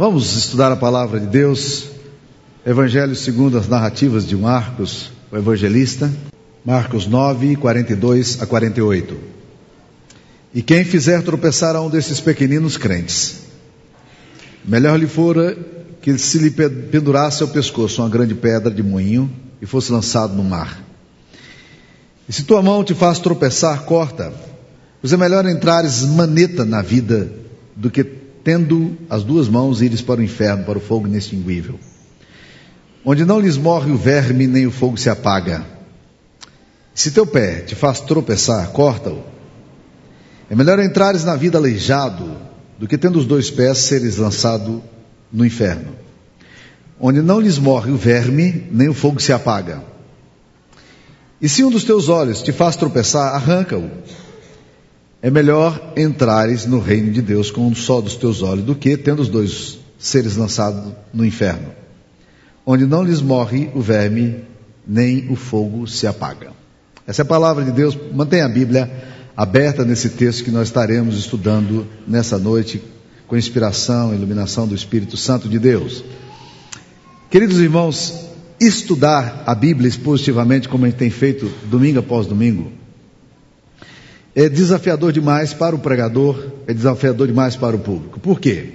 Vamos estudar a palavra de Deus, Evangelho segundo as narrativas de Marcos, o evangelista, Marcos 9, 42 a 48. E quem fizer tropeçar a um desses pequeninos crentes, melhor lhe fora que se lhe pendurasse ao pescoço uma grande pedra de moinho e fosse lançado no mar. E se tua mão te faz tropeçar, corta, pois é melhor entrares maneta na vida do que tendo as duas mãos, ires para o inferno, para o fogo inextinguível, onde não lhes morre o verme, nem o fogo se apaga. Se teu pé te faz tropeçar, corta-o. É melhor entrares na vida aleijado, do que tendo os dois pés seres lançado no inferno, onde não lhes morre o verme, nem o fogo se apaga. E se um dos teus olhos te faz tropeçar, arranca-o. É melhor entrares no reino de Deus com um só dos teus olhos do que tendo os dois seres lançados no inferno, onde não lhes morre o verme, nem o fogo se apaga. Essa é a palavra de Deus. Mantenha a Bíblia aberta nesse texto que nós estaremos estudando nessa noite, com inspiração e iluminação do Espírito Santo de Deus. Queridos irmãos, estudar a Bíblia expositivamente, como a gente tem feito domingo após domingo, é desafiador demais para o pregador, é desafiador demais para o público. Por quê?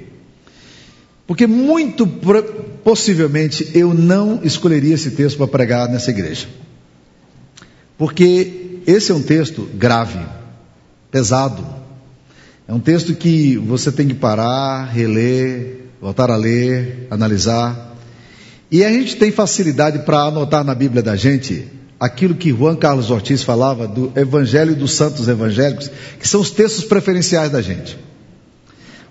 Porque muito possivelmente eu não escolheria esse texto para pregar nessa igreja. Porque esse é um texto grave, pesado. É um texto que você tem que parar, reler, voltar a ler, analisar. E a gente tem facilidade para anotar na Bíblia da gente aquilo que Juan Carlos Ortiz falava do Evangelho dos Santos Evangélicos, que são os textos preferenciais da gente.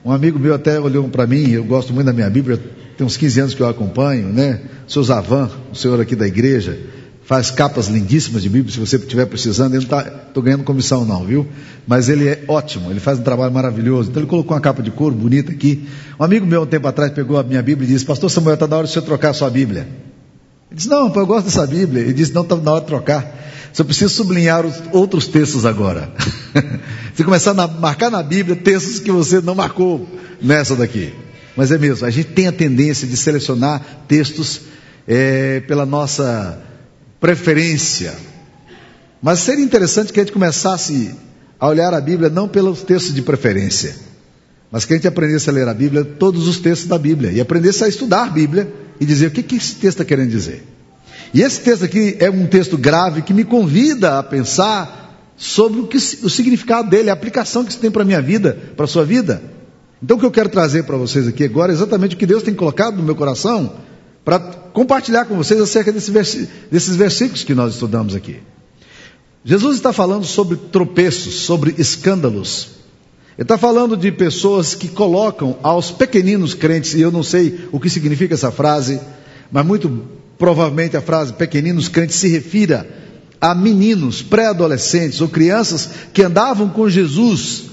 Um amigo meu até olhou para mim, eu gosto muito da minha Bíblia, tem uns 15 anos que eu acompanho, né? O seu Zavan, o senhor aqui da igreja, faz capas lindíssimas de Bíblia, se você estiver precisando, ele não está ganhando comissão não, viu? Mas ele é ótimo, ele faz um trabalho maravilhoso. Então ele colocou uma capa de couro bonita aqui. Um amigo meu, um tempo atrás, pegou a minha Bíblia e disse, pastor Samuel, está na hora de você trocar a sua Bíblia. Ele disse, não, eu gosto dessa Bíblia. Ele disse, não, está na hora de trocar. Só preciso sublinhar os outros textos agora. você começar a marcar na Bíblia textos que você não marcou nessa daqui. Mas é mesmo, a gente tem a tendência de selecionar textos é, pela nossa preferência. Mas seria interessante que a gente começasse a olhar a Bíblia não pelos textos de preferência, mas que a gente aprendesse a ler a Bíblia, todos os textos da Bíblia, e aprendesse a estudar a Bíblia e dizer o que, que esse texto está querendo dizer. E esse texto aqui é um texto grave que me convida a pensar sobre o, que, o significado dele, a aplicação que isso tem para a minha vida, para a sua vida. Então o que eu quero trazer para vocês aqui agora é exatamente o que Deus tem colocado no meu coração para compartilhar com vocês acerca desse desses versículos que nós estudamos aqui. Jesus está falando sobre tropeços, sobre escândalos. Ele está falando de pessoas que colocam aos pequeninos crentes, e eu não sei o que significa essa frase, mas muito provavelmente a frase pequeninos crentes se refira a meninos, pré-adolescentes ou crianças que andavam com Jesus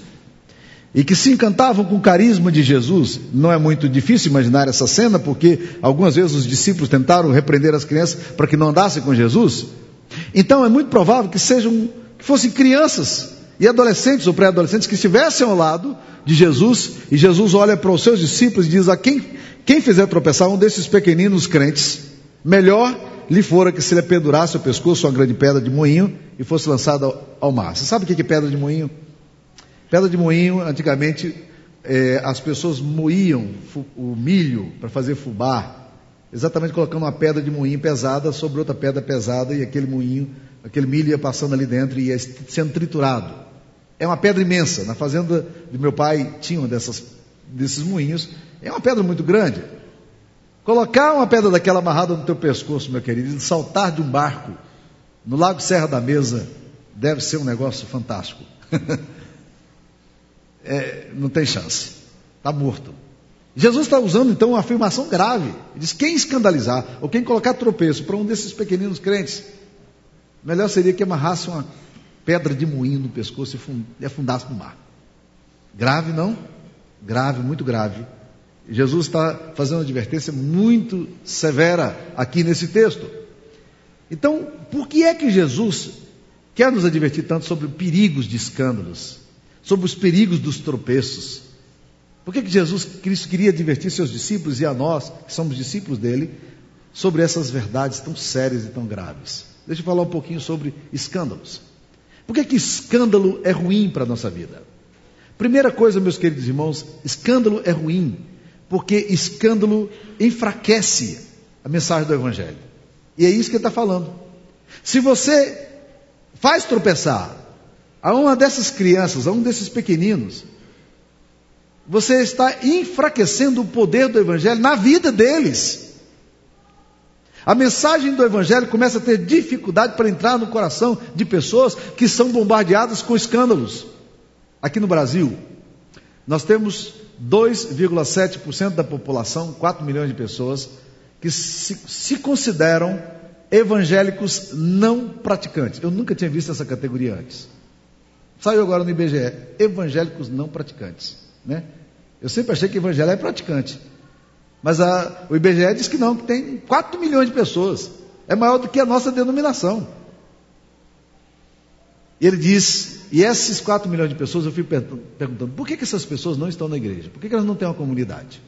e que se encantavam com o carisma de Jesus. Não é muito difícil imaginar essa cena, porque algumas vezes os discípulos tentaram repreender as crianças para que não andassem com Jesus. Então é muito provável que sejam, que fossem crianças e adolescentes ou pré-adolescentes que estivessem ao lado de Jesus, e Jesus olha para os seus discípulos e diz: A quem, quem fizer tropeçar um desses pequeninos crentes, melhor lhe fora que se lhe pendurasse o pescoço uma grande pedra de moinho e fosse lançado ao, ao mar. Você sabe o que é pedra de moinho? Pedra de moinho, antigamente, é, as pessoas moíam o milho para fazer fubá, exatamente colocando uma pedra de moinho pesada sobre outra pedra pesada e aquele moinho, aquele milho ia passando ali dentro e ia sendo triturado. É uma pedra imensa. Na fazenda de meu pai tinha uma dessas, desses moinhos. É uma pedra muito grande. Colocar uma pedra daquela amarrada no teu pescoço, meu querido, e saltar de um barco no Lago Serra da Mesa, deve ser um negócio fantástico. é, não tem chance. Está morto. Jesus está usando então uma afirmação grave. Ele diz: quem escandalizar ou quem colocar tropeço para um desses pequeninos crentes, melhor seria que amarrasse uma pedra de moinho no pescoço e afundasse no mar. Grave, não? Grave, muito grave. Jesus está fazendo uma advertência muito severa aqui nesse texto. Então, por que é que Jesus quer nos advertir tanto sobre perigos de escândalos? sobre os perigos dos tropeços. Por que, que Jesus Cristo queria advertir seus discípulos e a nós, que somos discípulos dele, sobre essas verdades tão sérias e tão graves? Deixa eu falar um pouquinho sobre escândalos. Por que, que escândalo é ruim para a nossa vida? Primeira coisa, meus queridos irmãos, escândalo é ruim, porque escândalo enfraquece a mensagem do Evangelho. E é isso que ele está falando. Se você faz tropeçar a uma dessas crianças, a um desses pequeninos, você está enfraquecendo o poder do Evangelho na vida deles. A mensagem do Evangelho começa a ter dificuldade para entrar no coração de pessoas que são bombardeadas com escândalos. Aqui no Brasil, nós temos 2,7% da população, 4 milhões de pessoas, que se, se, consideram evangélicos não praticantes. Eu nunca tinha visto essa categoria antes. Saiu agora no IBGE, evangélicos não praticantes. Né? Eu sempre achei que evangelho é praticante. Mas a, o IBGE diz que não, que tem 4 milhões de pessoas. É maior do que a nossa denominação. E ele diz, e esses 4 milhões de pessoas, eu fico perguntando, por que, que essas pessoas não estão na igreja? Por que, que elas não têm uma comunidade?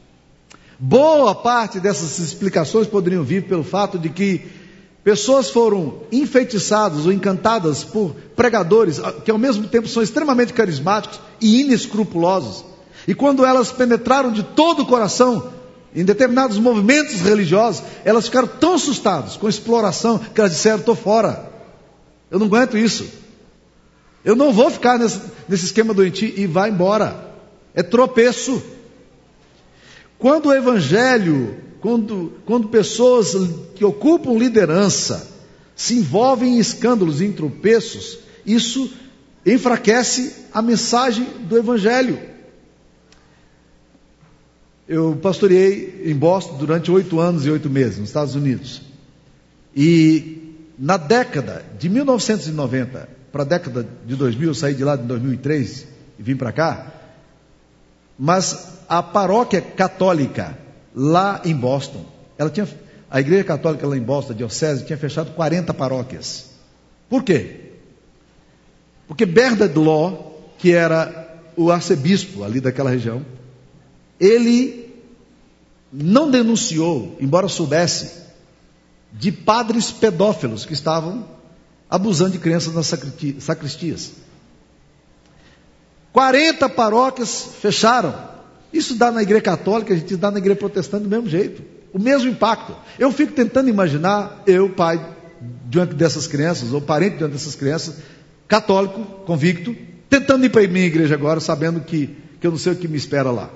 Boa parte dessas explicações poderiam vir pelo fato de que pessoas foram enfeitiçadas ou encantadas por pregadores que ao mesmo tempo são extremamente carismáticos e inescrupulosos. E quando elas penetraram de todo o coração em determinados movimentos religiosos, elas ficaram tão assustadas com a exploração que elas disseram: estou fora. Eu não aguento isso. Eu não vou ficar nesse, nesse esquema doentio e vai embora. É tropeço. Quando o evangelho, quando, quando pessoas que ocupam liderança se envolvem em escândalos em tropeços, isso enfraquece a mensagem do evangelho. Eu pastoreei em Boston durante oito anos e oito meses, nos Estados Unidos. E na década de 1990 para a década de 2000, eu saí de lá em 2003 e vim para cá. Mas a paróquia católica lá em Boston, ela tinha, a igreja católica lá em Boston, a diocese, tinha fechado 40 paróquias. Por quê? Porque Bernard Law, que era o arcebispo ali daquela região, ele não denunciou, embora soubesse, de padres pedófilos que estavam abusando de crianças nas sacristias. 40 paróquias fecharam. Isso dá na igreja católica, a gente dá na igreja protestante do mesmo jeito. O mesmo impacto. Eu fico tentando imaginar, eu, pai, diante dessas crianças, ou parente diante dessas crianças, católico, convicto, tentando ir para a minha igreja agora, sabendo que, que eu não sei o que me espera lá.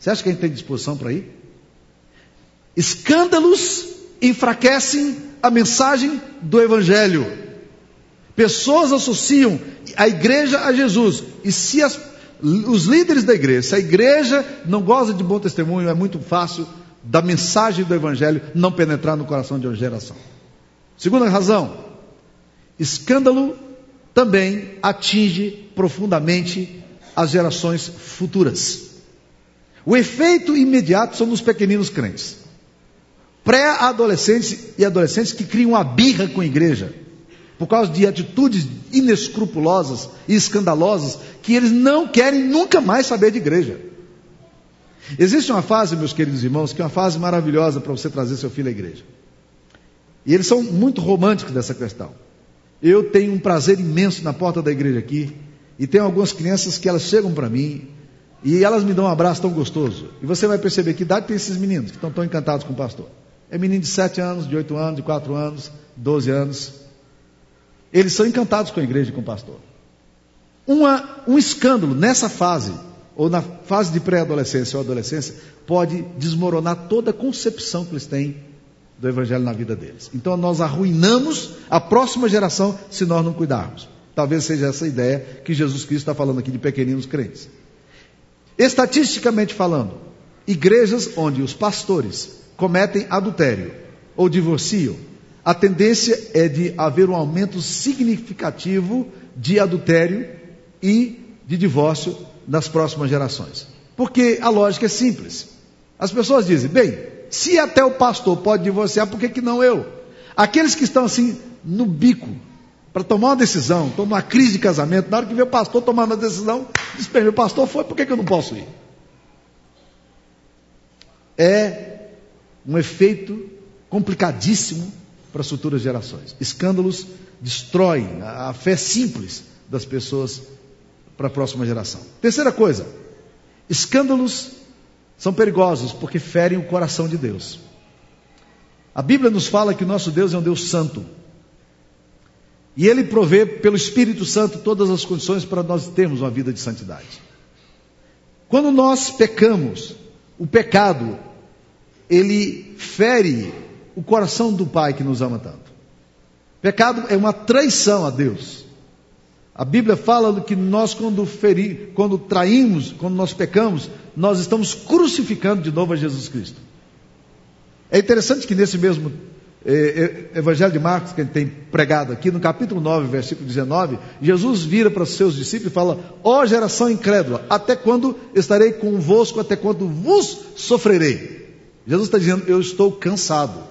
Você acha que a gente tem disposição para ir? Escândalos enfraquecem a mensagem do Evangelho. Pessoas associam a igreja a Jesus. E se as, os líderes da igreja, se a igreja não goza de bom testemunho, é muito fácil da mensagem do Evangelho não penetrar no coração de uma geração. Segunda razão, escândalo também atinge profundamente as gerações futuras. O efeito imediato são nos pequeninos crentes. Pré-adolescentes e adolescentes que criam uma birra com a igreja, por causa de atitudes inescrupulosas e escandalosas, que eles não querem nunca mais saber de igreja. Existe uma fase, meus queridos irmãos, que é uma fase maravilhosa para você trazer seu filho à igreja. E eles são muito românticos dessa questão. Eu tenho um prazer imenso na porta da igreja aqui, e tem algumas crianças que elas chegam para mim e elas me dão um abraço tão gostoso. E você vai perceber que idade tem esses meninos que estão tão encantados com o pastor. É menino de 7 anos, de 8 anos, de 4 anos, 12 anos. Eles são encantados com a igreja e com o pastor. Uma, um escândalo nessa fase, ou na fase de pré-adolescência ou adolescência, pode desmoronar toda a concepção que eles têm do evangelho na vida deles. Então nós arruinamos a próxima geração se nós não cuidarmos. Talvez seja essa ideia que Jesus Cristo está falando aqui de pequeninos crentes. Estatisticamente falando, igrejas onde os pastores cometem adultério ou divorciam, a tendência é de haver um aumento significativo de adultério e de divórcio nas próximas gerações. Porque a lógica é simples. As pessoas dizem, bem, se até o pastor pode divorciar, por que, que não eu? Aqueles que estão assim no bico para tomar uma decisão, estão numa crise de casamento, na hora que vê o pastor tomando a decisão, diz, bem, o pastor foi, por que, que eu não posso ir? é um efeito complicadíssimo para as futuras gerações. Escândalos destroem a fé simples das pessoas para a próxima geração. Terceira coisa, escândalos são perigosos porque ferem o coração de Deus. A Bíblia nos fala que o nosso Deus é um Deus santo. E Ele provê pelo Espírito Santo todas as condições para nós termos uma vida de santidade. Quando nós pecamos, o pecado, ele fere o coração do Pai que nos ama tanto. Pecado é uma traição a Deus. A Bíblia fala que nós, quando, feri, quando traímos, quando nós pecamos, nós estamos crucificando de novo a Jesus Cristo. É interessante que nesse mesmo Evangelho de Marcos, que a gente tem pregado aqui, no capítulo 9, versículo 19, Jesus vira para os seus discípulos e fala: Ó oh, geração incrédula, até quando estarei convosco, até quando vos sofrerei? Jesus está dizendo: Eu estou cansado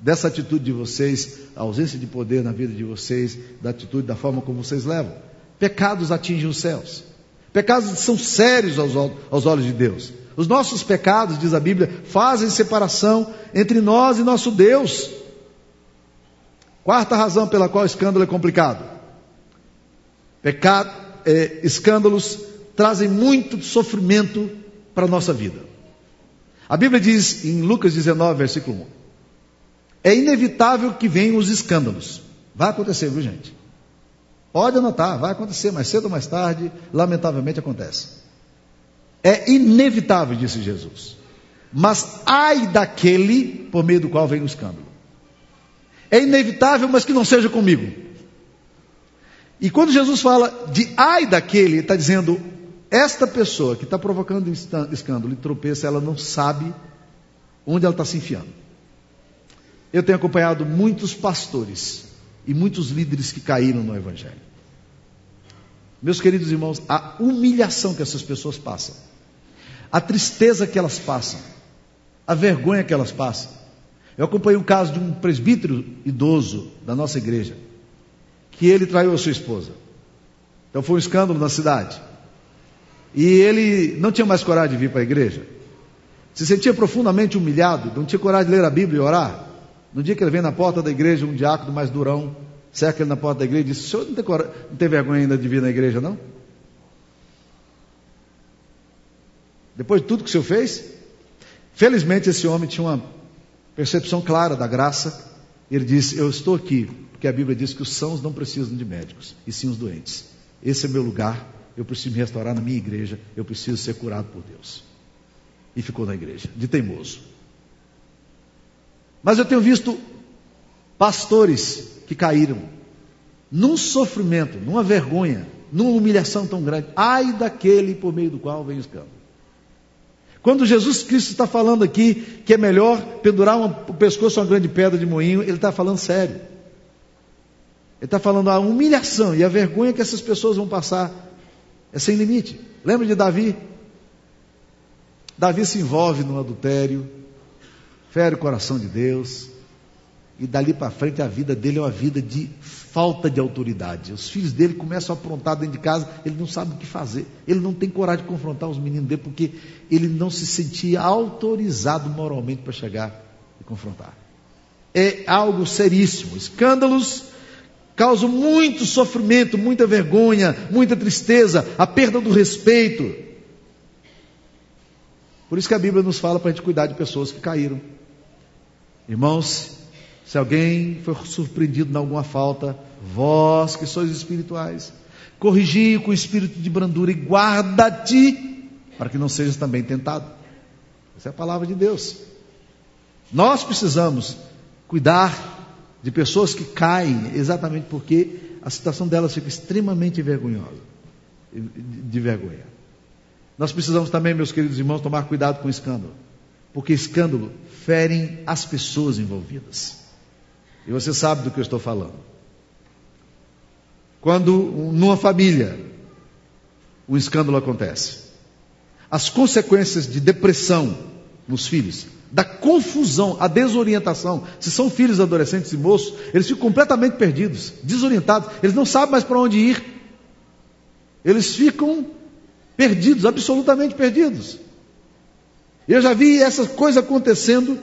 dessa atitude de vocês, a ausência de poder na vida de vocês, da atitude, da forma como vocês levam. Pecados atingem os céus. Pecados são sérios aos, aos olhos de Deus. Os nossos pecados, diz a Bíblia, fazem separação entre nós e nosso Deus. Quarta razão pela qual o escândalo é complicado. Pecado, é, escândalos trazem muito sofrimento para a nossa vida. A Bíblia diz em Lucas 19, versículo 1: é inevitável que venham os escândalos. Vai acontecer, viu gente? Pode anotar, vai acontecer, mais cedo ou mais tarde, lamentavelmente acontece. É inevitável, disse Jesus. Mas ai daquele por meio do qual vem o escândalo. É inevitável, mas que não seja comigo. E quando Jesus fala de ai daquele, ele está dizendo: esta pessoa que está provocando escândalo e tropeça, ela não sabe onde ela está se enfiando. Eu tenho acompanhado muitos pastores e muitos líderes que caíram no Evangelho. Meus queridos irmãos, a humilhação que essas pessoas passam, a tristeza que elas passam, a vergonha que elas passam. Eu acompanhei o caso de um presbítero idoso da nossa igreja, que ele traiu a sua esposa. Então foi um escândalo na cidade. E ele não tinha mais coragem de vir para a igreja. Se sentia profundamente humilhado, não tinha coragem de ler a Bíblia e orar. No dia que ele vem na porta da igreja, um diácono mais durão, cerca ele na porta da igreja e diz: O senhor não tem, não tem vergonha ainda de vir na igreja, não? Depois de tudo que o senhor fez? Felizmente esse homem tinha uma percepção clara da graça. Ele disse: Eu estou aqui, porque a Bíblia diz que os sãos não precisam de médicos, e sim os doentes. Esse é meu lugar, eu preciso me restaurar na minha igreja, eu preciso ser curado por Deus. E ficou na igreja, de teimoso. Mas eu tenho visto pastores que caíram num sofrimento, numa vergonha, numa humilhação tão grande. Ai daquele por meio do qual vem o escândalo. Quando Jesus Cristo está falando aqui que é melhor pendurar uma, o pescoço a uma grande pedra de moinho, ele está falando sério. Ele está falando a humilhação e a vergonha que essas pessoas vão passar é sem limite. Lembra de Davi? Davi se envolve no adultério, fere o coração de Deus, e dali para frente a vida dele é uma vida de falta de autoridade. Os filhos dele começam a aprontar dentro de casa, ele não sabe o que fazer. Ele não tem coragem de confrontar os meninos dele porque ele não se sentia autorizado moralmente para chegar e confrontar. É algo seríssimo. Escândalos causam muito sofrimento, muita vergonha, muita tristeza, a perda do respeito. Por isso que a Bíblia nos fala para a gente cuidar de pessoas que caíram. Irmãos, se alguém for surpreendido em alguma falta, vós que sois espirituais, corrigi com espírito de brandura e guarda-te para que não sejas também tentado. Essa é a palavra de Deus. Nós precisamos cuidar de pessoas que caem exatamente porque a situação delas fica extremamente vergonhosa, de vergonha. Nós precisamos também, meus queridos irmãos, tomar cuidado com o escândalo porque escândalo ferem as pessoas envolvidas. E você sabe do que eu estou falando. Quando numa família um escândalo acontece, as consequências de depressão nos filhos, da confusão, a desorientação, se são filhos adolescentes e moços, eles ficam completamente perdidos, desorientados, eles não sabem mais para onde ir. Eles ficam perdidos, absolutamente perdidos. Eu já vi essa coisa acontecendo,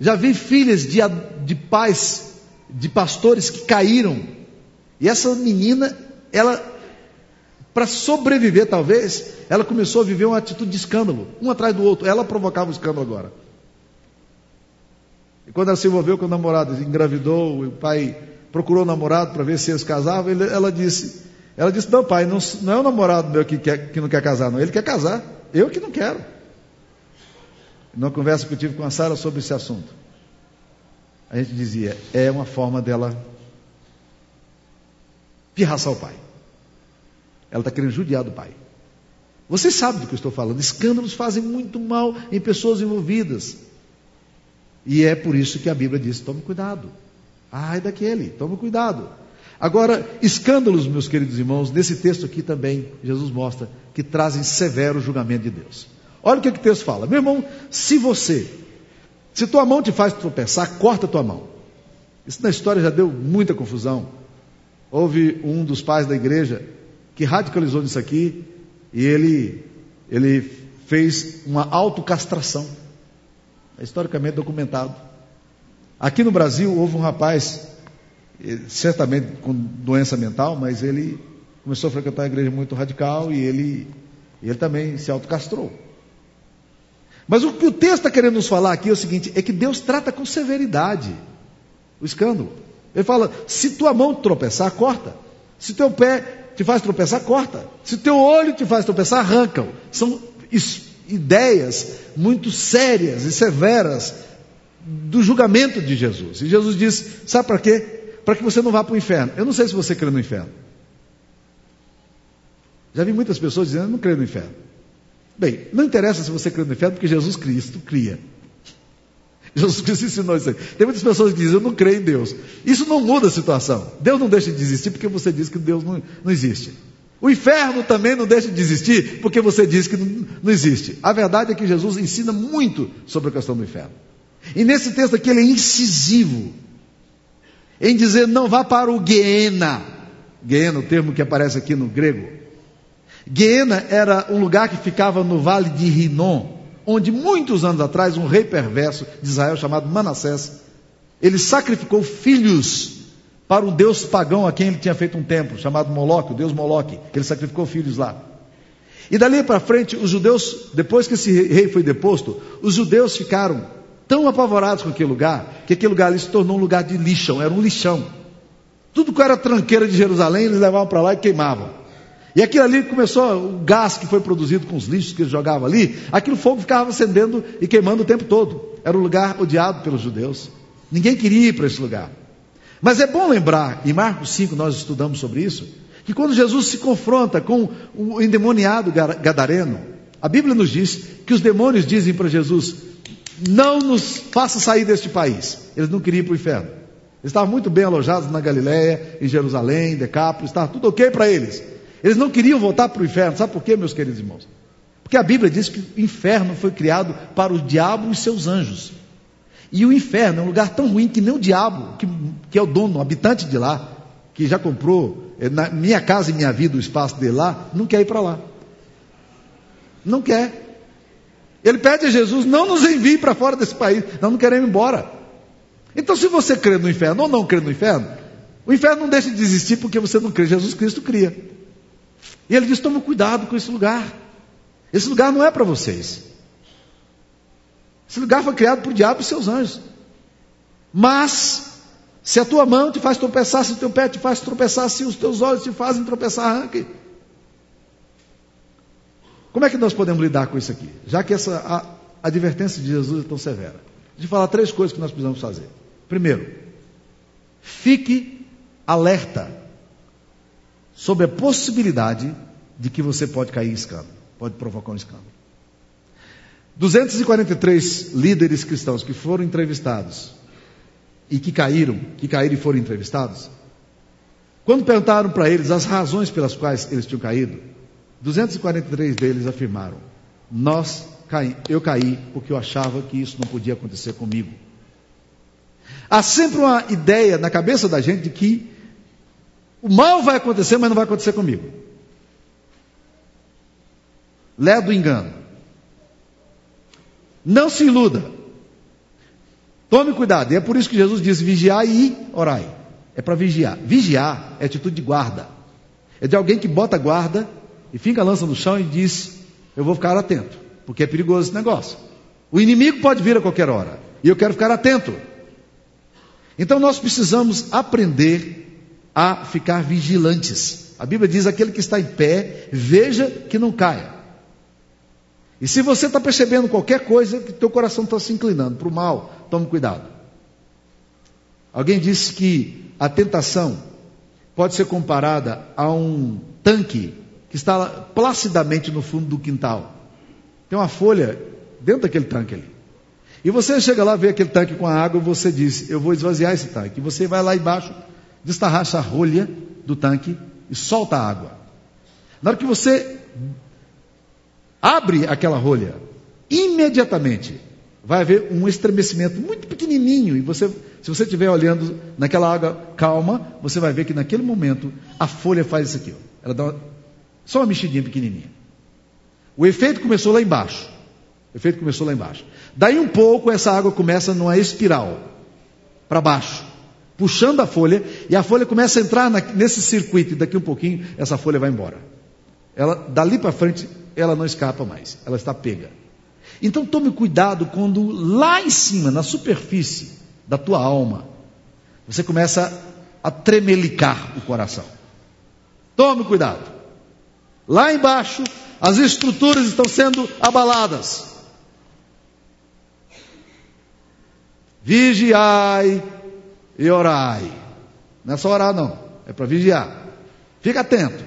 já vi filhas de, de pais, de pastores que caíram. E essa menina, ela, para sobreviver talvez, ela começou a viver uma atitude de escândalo, um atrás do outro. Ela provocava o escândalo agora. E quando ela se envolveu com o namorado, engravidou, o pai procurou o namorado para ver se eles casavam, ele, ela disse, ela disse, não pai, não, não é o namorado meu que, quer, que não quer casar, não, ele quer casar, eu que não quero. Numa conversa que eu tive com a Sara sobre esse assunto, a gente dizia, é uma forma dela pirraçar o pai. Ela está querendo judiar do pai. Vocês sabem do que eu estou falando. Escândalos fazem muito mal em pessoas envolvidas. E é por isso que a Bíblia diz: tome cuidado. Ai daquele, tome cuidado. Agora, escândalos, meus queridos irmãos, nesse texto aqui também, Jesus mostra que trazem severo julgamento de Deus. Olha o que, que o texto fala. Meu irmão, se você, se tua mão te faz tropeçar, corta tua mão. Isso na história já deu muita confusão. Houve um dos pais da igreja que radicalizou nisso aqui e ele, ele fez uma autocastração. É historicamente documentado. Aqui no Brasil houve um rapaz, eh, certamente com doença mental, mas ele começou a frequentar a igreja muito radical e ele, ele também se autocastrou. Mas o que o texto está querendo nos falar aqui é o seguinte: é que Deus trata com severidade o escândalo. Ele fala: se tua mão tropeçar, corta. Se teu pé te faz tropeçar, corta. Se teu olho te faz tropeçar, arranca. São ideias muito sérias e severas do julgamento de Jesus. E Jesus diz: sabe para quê? Para que você não vá para o inferno. Eu não sei se você crê no inferno. Já vi muitas pessoas dizendo: eu não creio no inferno. Bem, não interessa se você crê no inferno, porque Jesus Cristo cria. Jesus Cristo ensinou isso aí. Tem muitas pessoas que dizem, eu não creio em Deus. Isso não muda a situação. Deus não deixa de existir porque você diz que Deus não, não existe. O inferno também não deixa de existir porque você diz que não, não existe. A verdade é que Jesus ensina muito sobre a questão do inferno. E nesse texto aqui ele é incisivo em dizer não vá para o Guiena. Guiena, o termo que aparece aqui no grego. Guiena era um lugar que ficava no vale de Rinom, onde muitos anos atrás um rei perverso de Israel chamado Manassés, ele sacrificou filhos para um deus pagão a quem ele tinha feito um templo, chamado Moloque, o deus Moloque, que ele sacrificou filhos lá. E dali para frente, os judeus, depois que esse rei foi deposto, os judeus ficaram tão apavorados com aquele lugar, que aquele lugar ali se tornou um lugar de lixão, era um lixão. Tudo que era tranqueira de Jerusalém, eles levavam para lá e queimavam. E aquilo ali começou, o gás que foi produzido com os lixos que eles jogavam ali, aquilo fogo ficava acendendo e queimando o tempo todo. Era um lugar odiado pelos judeus. Ninguém queria ir para esse lugar. Mas é bom lembrar, em Marcos 5 nós estudamos sobre isso, que quando Jesus se confronta com o endemoniado gadareno, a Bíblia nos diz que os demônios dizem para Jesus: Não nos faça sair deste país. Eles não queriam ir para o inferno. Eles estavam muito bem alojados na Galiléia, em Jerusalém, Decápolis, estava tudo ok para eles. Eles não queriam voltar para o inferno. Sabe por quê, meus queridos irmãos? Porque a Bíblia diz que o inferno foi criado para o diabo e seus anjos. E o inferno é um lugar tão ruim que nem o diabo, que, que é o dono, o habitante de lá, que já comprou eh, na minha casa e minha vida o espaço dele lá, não quer ir para lá. Não quer. Ele pede a Jesus: não nos envie para fora desse país, nós não queremos ir embora. Então, se você crê no inferno ou não crê no inferno, o inferno não deixa de existir porque você não crê. Jesus Cristo cria. E ele diz: toma cuidado com esse lugar. Esse lugar não é para vocês. Esse lugar foi criado por diabo e seus anjos. Mas, se a tua mão te faz tropeçar, se o teu pé te faz tropeçar, se os teus olhos te fazem tropeçar, arranque. Como é que nós podemos lidar com isso aqui? Já que essa a, advertência de Jesus é tão severa. Eu falar três coisas que nós precisamos fazer. Primeiro, fique alerta sobre a possibilidade de que você pode cair em escândalo, pode provocar um escândalo. 243 líderes cristãos que foram entrevistados e que caíram, que caíram e foram entrevistados, quando perguntaram para eles as razões pelas quais eles tinham caído, 243 deles afirmaram: Nós caí, eu caí porque eu achava que isso não podia acontecer comigo. Há sempre uma ideia na cabeça da gente de que o mal vai acontecer, mas não vai acontecer comigo. Lé do engano. Não se iluda. Tome cuidado. E é por isso que Jesus disse: vigiai e orai. É para vigiar. Vigiar é atitude de guarda. É de alguém que bota guarda e fica a lança no chão e diz: Eu vou ficar atento, porque é perigoso esse negócio. O inimigo pode vir a qualquer hora. E eu quero ficar atento. Então nós precisamos aprender a ficar vigilantes. A Bíblia diz: aquele que está em pé, veja que não caia. E se você está percebendo qualquer coisa, que teu coração está se inclinando para o mal, tome cuidado. Alguém disse que a tentação pode ser comparada a um tanque que está placidamente no fundo do quintal. Tem uma folha dentro daquele tanque ali. E você chega lá, vê aquele tanque com a água, e você diz: Eu vou esvaziar esse tanque. E você vai lá embaixo, destarracha a rolha do tanque e solta a água. Na hora que você abre aquela rolha, imediatamente vai haver um estremecimento muito pequenininho. E você, se você estiver olhando naquela água calma, você vai ver que naquele momento a folha faz isso aqui. Ó. Ela dá uma, só uma mexidinha pequenininha. O efeito começou lá embaixo. O efeito começou lá embaixo. Daí um pouco essa água começa numa espiral para baixo, puxando a folha, e a folha começa a entrar na, nesse circuito, e daqui um pouquinho essa folha vai embora. Ela, dali para frente, ela não escapa mais, ela está pega. Então tome cuidado quando lá em cima, na superfície da tua alma, você começa a tremelicar o coração. Tome cuidado. Lá embaixo, as estruturas estão sendo abaladas. Vigiai e orai. Não é só orar, não. É para vigiar. Fica atento.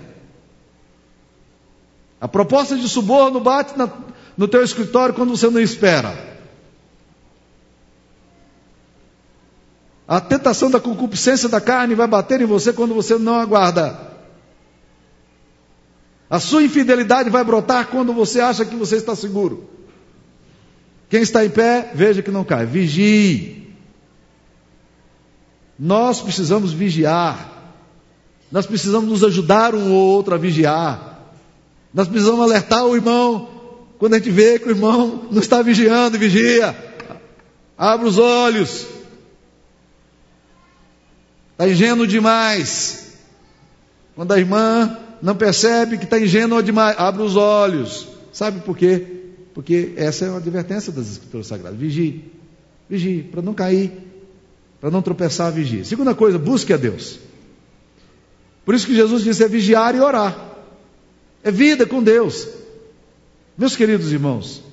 A proposta de suborno bate na, no teu escritório quando você não espera. A tentação da concupiscência da carne vai bater em você quando você não aguarda. A sua infidelidade vai brotar quando você acha que você está seguro. Quem está em pé, veja que não cai. Vigie. Nós precisamos vigiar. Nós precisamos nos ajudar um ou outro a vigiar. Nós precisamos alertar o irmão quando a gente vê que o irmão não está vigiando, vigia. Abra os olhos. Está ingênuo demais. Quando a irmã não percebe que está ingênuo demais, abre os olhos. Sabe por quê? Porque essa é uma advertência das Escrituras Sagradas. Vigie. Vigie, para não cair, para não tropeçar, vigie. Segunda coisa, busque a Deus. Por isso que Jesus disse: é vigiar e orar. É vida com Deus. Meus queridos irmãos,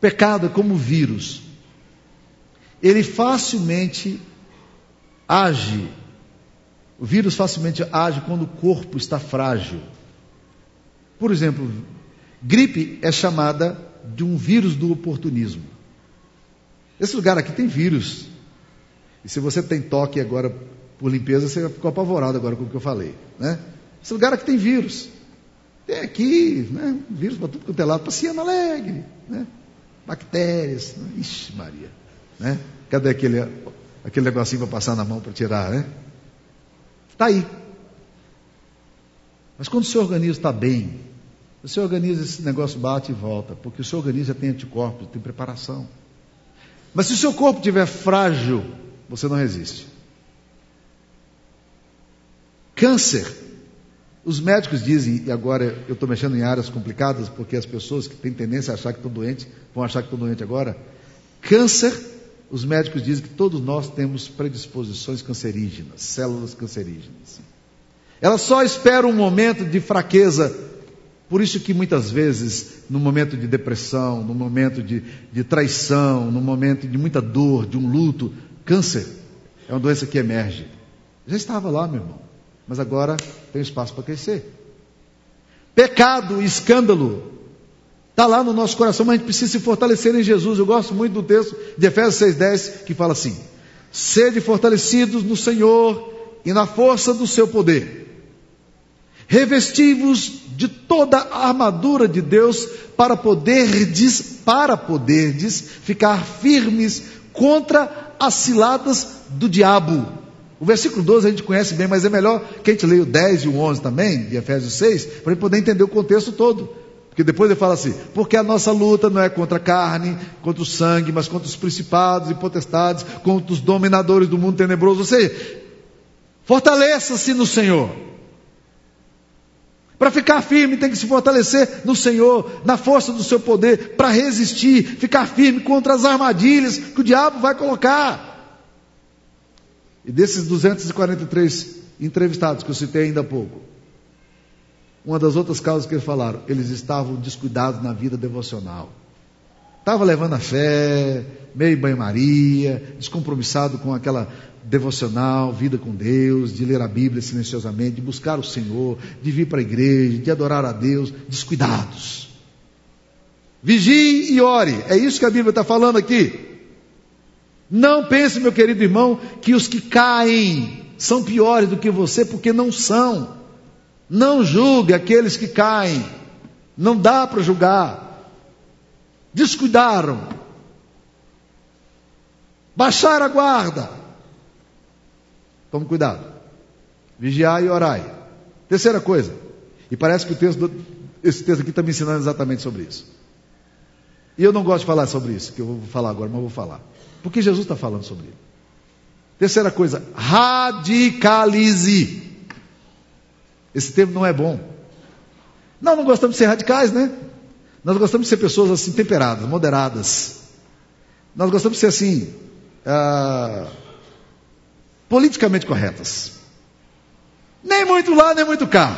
pecado é como vírus. Ele facilmente age. O vírus facilmente age quando o corpo está frágil. Por exemplo, Gripe é chamada de um vírus do oportunismo. Esse lugar aqui tem vírus. E se você tem toque agora por limpeza, você ficou apavorado agora com o que eu falei. Né? Esse lugar aqui tem vírus. Tem aqui, né? Vírus para tudo quanto é lado, passeando alegre. Né? Bactérias. Né? Ixi, Maria. Né? Cadê aquele, aquele negocinho para passar na mão para tirar, né? Está aí. Mas quando o seu organismo está bem, o seu organismo, esse negócio bate e volta, porque o seu organismo já tem anticorpos, tem preparação. Mas se o seu corpo estiver frágil, você não resiste. Câncer. Os médicos dizem, e agora eu estou mexendo em áreas complicadas, porque as pessoas que têm tendência a achar que estão doentes, vão achar que estão doentes agora. Câncer, os médicos dizem que todos nós temos predisposições cancerígenas, células cancerígenas. Elas só esperam um momento de fraqueza por isso que muitas vezes, no momento de depressão, no momento de, de traição, no momento de muita dor, de um luto, câncer é uma doença que emerge. Já estava lá, meu irmão, mas agora tem espaço para crescer. Pecado, escândalo, está lá no nosso coração, mas a gente precisa se fortalecer em Jesus. Eu gosto muito do texto de Efésios 6,10 que fala assim: sede fortalecidos no Senhor e na força do seu poder. Revestivos de toda a armadura de Deus para poderdes, para poderdes ficar firmes contra as ciladas do diabo. O versículo 12 a gente conhece bem, mas é melhor que a gente leia o 10 e o 11 também, de Efésios 6, para gente poder entender o contexto todo. Porque depois ele fala assim: porque a nossa luta não é contra a carne, contra o sangue, mas contra os principados e potestades, contra os dominadores do mundo tenebroso. Ou seja, fortaleça-se no Senhor. Para ficar firme, tem que se fortalecer no Senhor, na força do seu poder, para resistir, ficar firme contra as armadilhas que o diabo vai colocar. E desses 243 entrevistados que eu citei ainda há pouco, uma das outras causas que eles falaram, eles estavam descuidados na vida devocional. Estava levando a fé, meio banho-maria, descompromissado com aquela devocional, vida com Deus, de ler a Bíblia silenciosamente, de buscar o Senhor, de vir para a igreja, de adorar a Deus, descuidados. Vigie e ore, é isso que a Bíblia está falando aqui. Não pense, meu querido irmão, que os que caem são piores do que você, porque não são. Não julgue aqueles que caem. Não dá para julgar. Descuidaram. Baixar a guarda. Tome cuidado. Vigiai e orai. Terceira coisa. E parece que o texto, esse texto aqui está me ensinando exatamente sobre isso. E eu não gosto de falar sobre isso, que eu vou falar agora, mas vou falar. Porque Jesus está falando sobre isso. Terceira coisa, radicalize. Esse termo não é bom. Não, não gostamos de ser radicais, né? Nós gostamos de ser pessoas assim, temperadas, moderadas. Nós gostamos de ser assim, ah, politicamente corretas. Nem muito lá, nem muito cá.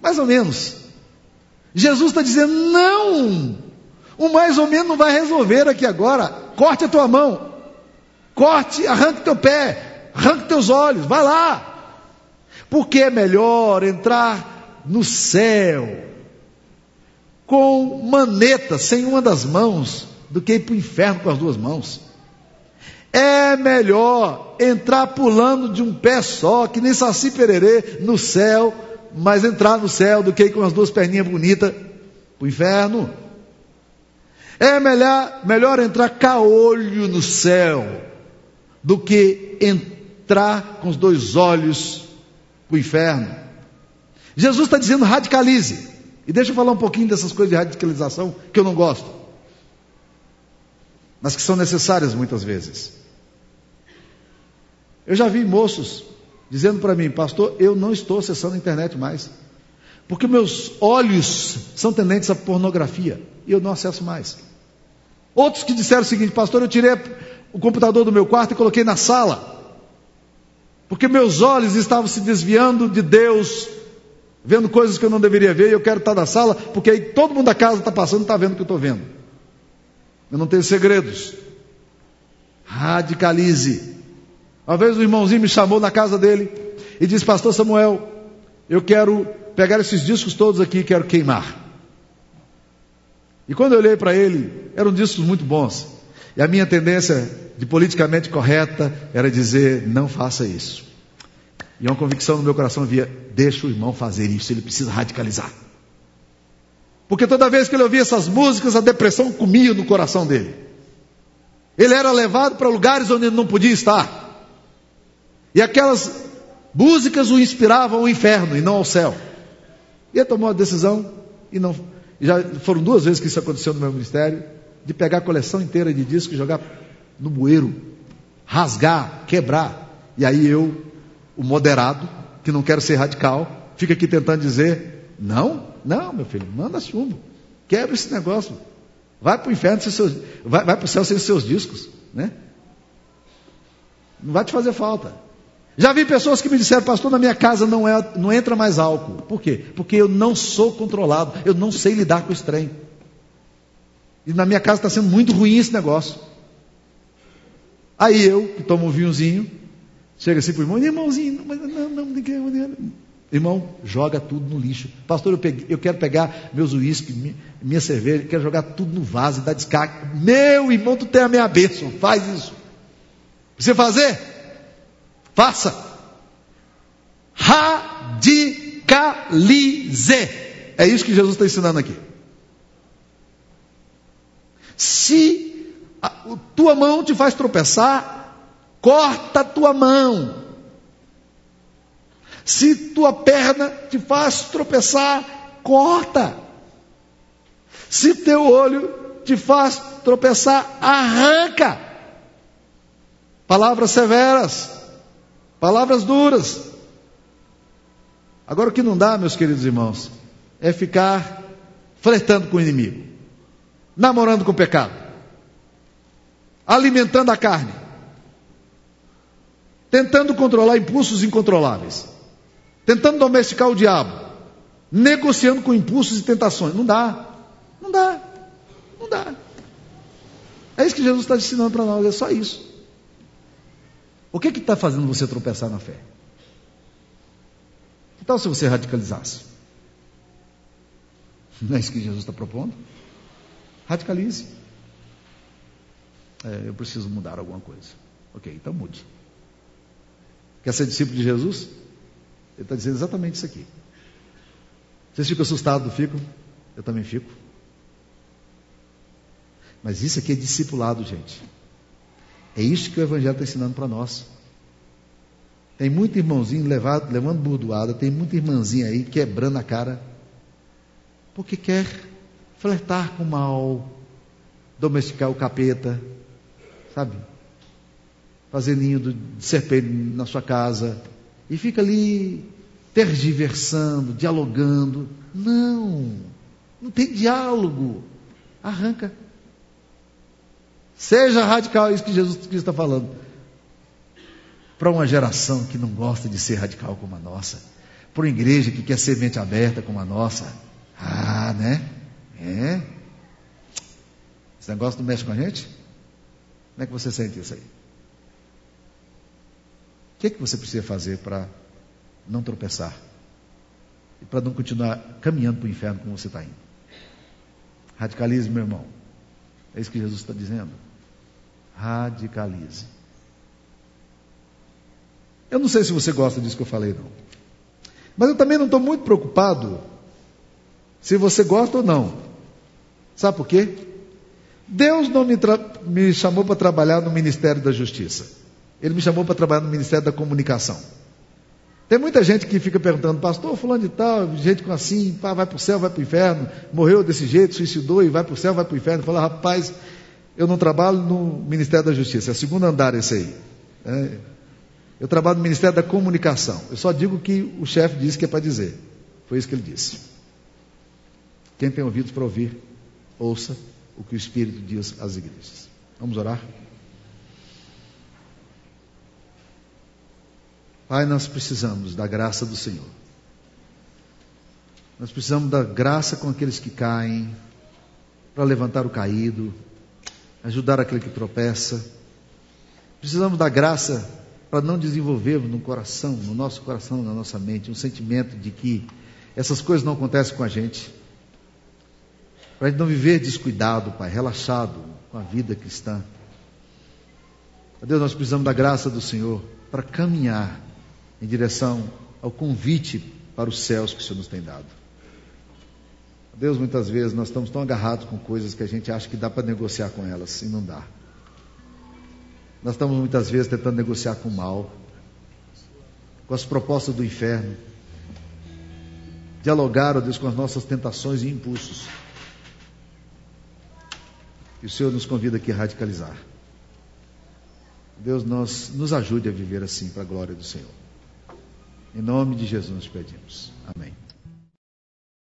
Mais ou menos. Jesus está dizendo: não, o mais ou menos não vai resolver aqui agora. Corte a tua mão, corte, arranque teu pé, arranque teus olhos, vai lá. Porque é melhor entrar no céu com maneta, sem uma das mãos, do que ir para o inferno com as duas mãos. É melhor entrar pulando de um pé só, que nem Saci Pererê, no céu, mas entrar no céu do que ir com as duas perninhas bonitas para o inferno. É melhor, melhor entrar caolho no céu do que entrar com os dois olhos para o inferno. Jesus está dizendo radicalize. E deixa eu falar um pouquinho dessas coisas de radicalização que eu não gosto, mas que são necessárias muitas vezes. Eu já vi moços dizendo para mim, pastor, eu não estou acessando a internet mais, porque meus olhos são tendentes à pornografia e eu não acesso mais. Outros que disseram o seguinte, pastor, eu tirei o computador do meu quarto e coloquei na sala porque meus olhos estavam se desviando de Deus, vendo coisas que eu não deveria ver, e eu quero estar na sala, porque aí todo mundo da casa está passando e está vendo o que eu estou vendo. Eu não tenho segredos. Radicalize. Uma vez um irmãozinho me chamou na casa dele e disse: Pastor Samuel, eu quero pegar esses discos todos aqui e quero queimar. E quando eu olhei para ele, eram discos muito bons. E a minha tendência de politicamente correta era dizer: não faça isso. E uma convicção no meu coração via: deixa o irmão fazer isso, ele precisa radicalizar. Porque toda vez que ele ouvia essas músicas, a depressão comia no coração dele. Ele era levado para lugares onde ele não podia estar. E aquelas músicas o inspiravam ao inferno e não ao céu. E ele tomou a decisão, e não. Já foram duas vezes que isso aconteceu no meu ministério, de pegar a coleção inteira de discos e jogar no bueiro, rasgar, quebrar. E aí eu, o moderado, que não quero ser radical, fica aqui tentando dizer: não, não, meu filho, manda chumbo, quebra esse negócio, vai para o inferno, sem seus, vai, vai para o céu sem seus discos, né? Não vai te fazer falta. Já vi pessoas que me disseram, pastor, na minha casa não, é, não entra mais álcool. Por quê? Porque eu não sou controlado, eu não sei lidar com o estranho. E na minha casa está sendo muito ruim esse negócio. Aí eu, que tomo um vinhozinho, chega assim para o irmão, irmãozinho, mas não, não, não, Irmão, joga tudo no lixo. Pastor, eu, peguei, eu quero pegar meus uísques, minha cerveja, quero jogar tudo no vaso e dar descarga. Meu irmão, tu tem a minha bênção, faz isso. Você fazer? Faça. Radicalize. É isso que Jesus está ensinando aqui. Se a tua mão te faz tropeçar, corta a tua mão. Se tua perna te faz tropeçar, corta. Se teu olho te faz tropeçar, arranca. Palavras severas, palavras duras. Agora o que não dá, meus queridos irmãos, é ficar flertando com o inimigo, namorando com o pecado, alimentando a carne, tentando controlar impulsos incontroláveis, tentando domesticar o diabo, negociando com impulsos e tentações. Não dá, não dá, não dá. É isso que Jesus está ensinando para nós, é só isso. O que está fazendo você tropeçar na fé? Que tal se você radicalizasse? Não é isso que Jesus está propondo? Radicalize. É, eu preciso mudar alguma coisa. Ok, então mude. Quer ser discípulo de Jesus? Ele está dizendo exatamente isso aqui. Vocês ficam assustados, ficam? Eu também fico. Mas isso aqui é discipulado, gente. É isso que o Evangelho está ensinando para nós. Tem muito irmãozinho levado, levando burdoada, tem muita irmãzinha aí quebrando a cara, porque quer flertar com o mal, domesticar o capeta, sabe? Fazer ninho de serpente na sua casa, e fica ali tergiversando, dialogando. Não, não tem diálogo. Arranca. Seja radical, é isso que Jesus Cristo está falando. Para uma geração que não gosta de ser radical como a nossa. Para uma igreja que quer ser mente aberta como a nossa. Ah, né? É. Esse negócio não mexe com a gente? Como é que você sente isso aí? O que, é que você precisa fazer para não tropeçar? E para não continuar caminhando para o inferno como você está indo? Radicalismo, meu irmão. É isso que Jesus está dizendo radicalize. Eu não sei se você gosta disso que eu falei, não. Mas eu também não estou muito preocupado se você gosta ou não. Sabe por quê? Deus não me, me chamou para trabalhar no Ministério da Justiça. Ele me chamou para trabalhar no Ministério da Comunicação. Tem muita gente que fica perguntando, pastor, fulano de tal, gente com assim, pá, vai para o céu, vai para o inferno, morreu desse jeito, suicidou e vai para o céu, vai para o inferno. Fala, rapaz, eu não trabalho no Ministério da Justiça, é segundo andar esse aí. É, eu trabalho no Ministério da Comunicação. Eu só digo o que o chefe disse que é para dizer. Foi isso que ele disse. Quem tem ouvidos para ouvir, ouça o que o Espírito diz às igrejas. Vamos orar? Pai, nós precisamos da graça do Senhor. Nós precisamos da graça com aqueles que caem, para levantar o caído, ajudar aquele que tropeça. Precisamos da graça para não desenvolvermos no coração, no nosso coração, na nossa mente, um sentimento de que essas coisas não acontecem com a gente. Para a gente não viver descuidado, Pai, relaxado com a vida cristã. Deus, nós precisamos da graça do Senhor para caminhar em direção ao convite para os céus que o Senhor nos tem dado. Deus, muitas vezes nós estamos tão agarrados com coisas que a gente acha que dá para negociar com elas e não dá. Nós estamos muitas vezes tentando negociar com o mal, com as propostas do inferno, dialogar, ó Deus, com as nossas tentações e impulsos. E o Senhor nos convida aqui a radicalizar. Deus, nós, nos ajude a viver assim para a glória do Senhor. Em nome de Jesus nós pedimos. Amém.